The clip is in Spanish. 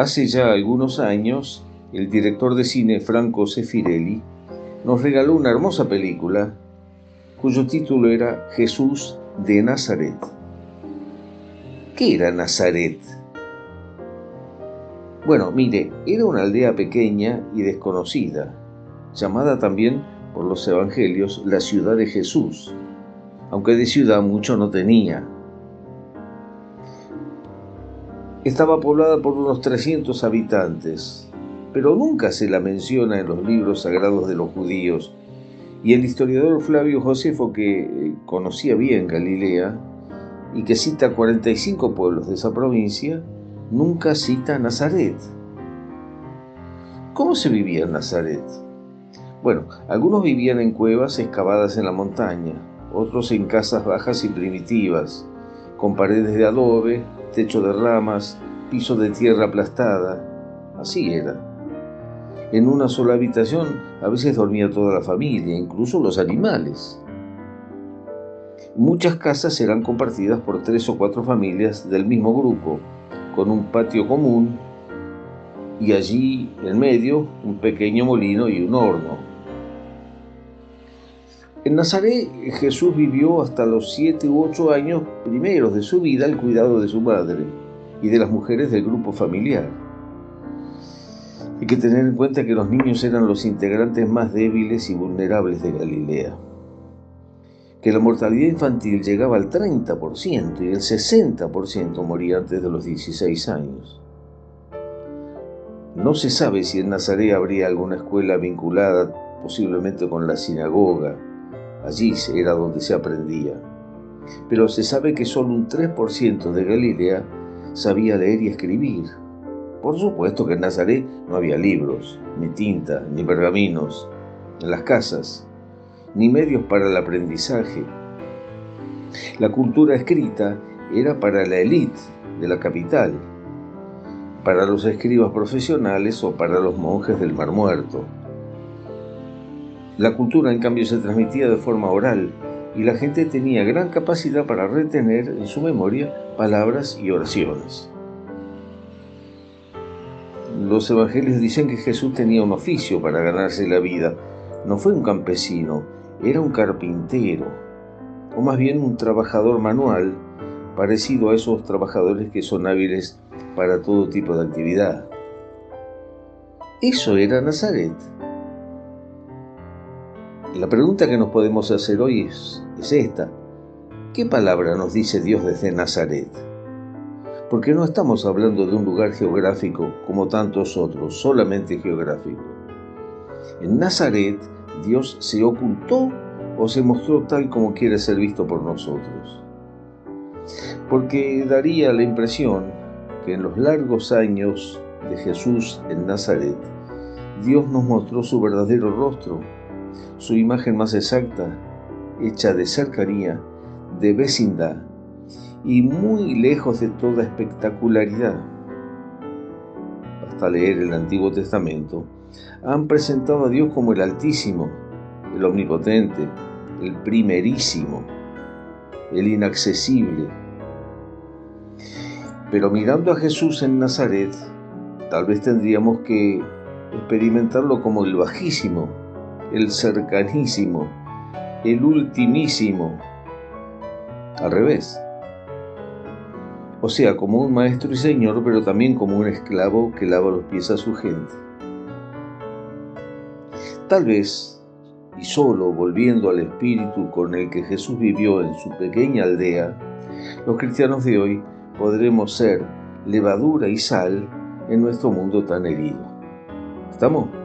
Hace ya algunos años, el director de cine Franco Sefirelli nos regaló una hermosa película cuyo título era Jesús de Nazaret. ¿Qué era Nazaret? Bueno, mire, era una aldea pequeña y desconocida, llamada también por los evangelios la ciudad de Jesús, aunque de ciudad mucho no tenía. Estaba poblada por unos 300 habitantes, pero nunca se la menciona en los libros sagrados de los judíos. Y el historiador Flavio Josefo, que eh, conocía bien Galilea y que cita 45 pueblos de esa provincia, nunca cita Nazaret. ¿Cómo se vivía en Nazaret? Bueno, algunos vivían en cuevas excavadas en la montaña, otros en casas bajas y primitivas, con paredes de adobe, techo de ramas, piso de tierra aplastada. Así era. En una sola habitación a veces dormía toda la familia, incluso los animales. Muchas casas eran compartidas por tres o cuatro familias del mismo grupo, con un patio común y allí en medio un pequeño molino y un horno. En Nazaret Jesús vivió hasta los siete u ocho años primeros de su vida al cuidado de su madre y de las mujeres del grupo familiar. Hay que tener en cuenta que los niños eran los integrantes más débiles y vulnerables de Galilea, que la mortalidad infantil llegaba al 30% y el 60% moría antes de los 16 años. No se sabe si en Nazaret habría alguna escuela vinculada posiblemente con la sinagoga, Allí era donde se aprendía. Pero se sabe que solo un 3% de Galilea sabía leer y escribir. Por supuesto que en Nazaret no había libros, ni tinta, ni pergaminos en las casas, ni medios para el aprendizaje. La cultura escrita era para la élite de la capital, para los escribas profesionales o para los monjes del Mar Muerto. La cultura, en cambio, se transmitía de forma oral y la gente tenía gran capacidad para retener en su memoria palabras y oraciones. Los evangelios dicen que Jesús tenía un oficio para ganarse la vida. No fue un campesino, era un carpintero, o más bien un trabajador manual, parecido a esos trabajadores que son hábiles para todo tipo de actividad. Eso era Nazaret. La pregunta que nos podemos hacer hoy es, esta. ¿Qué palabra nos dice Dios desde Nazaret? Porque no estamos hablando de un lugar geográfico como tantos otros, solamente geográfico. En Nazaret Dios se ocultó o se mostró tal como quiere ser visto por nosotros. Porque daría la impresión que en los largos años de Jesús en Nazaret, Dios nos mostró su verdadero rostro su imagen más exacta, hecha de cercanía, de vecindad y muy lejos de toda espectacularidad. Hasta leer el Antiguo Testamento, han presentado a Dios como el Altísimo, el Omnipotente, el Primerísimo, el Inaccesible. Pero mirando a Jesús en Nazaret, tal vez tendríamos que experimentarlo como el Bajísimo, el cercanísimo, el ultimísimo. Al revés. O sea, como un maestro y señor, pero también como un esclavo que lava los pies a su gente. Tal vez, y solo volviendo al espíritu con el que Jesús vivió en su pequeña aldea, los cristianos de hoy podremos ser levadura y sal en nuestro mundo tan herido. ¿Estamos?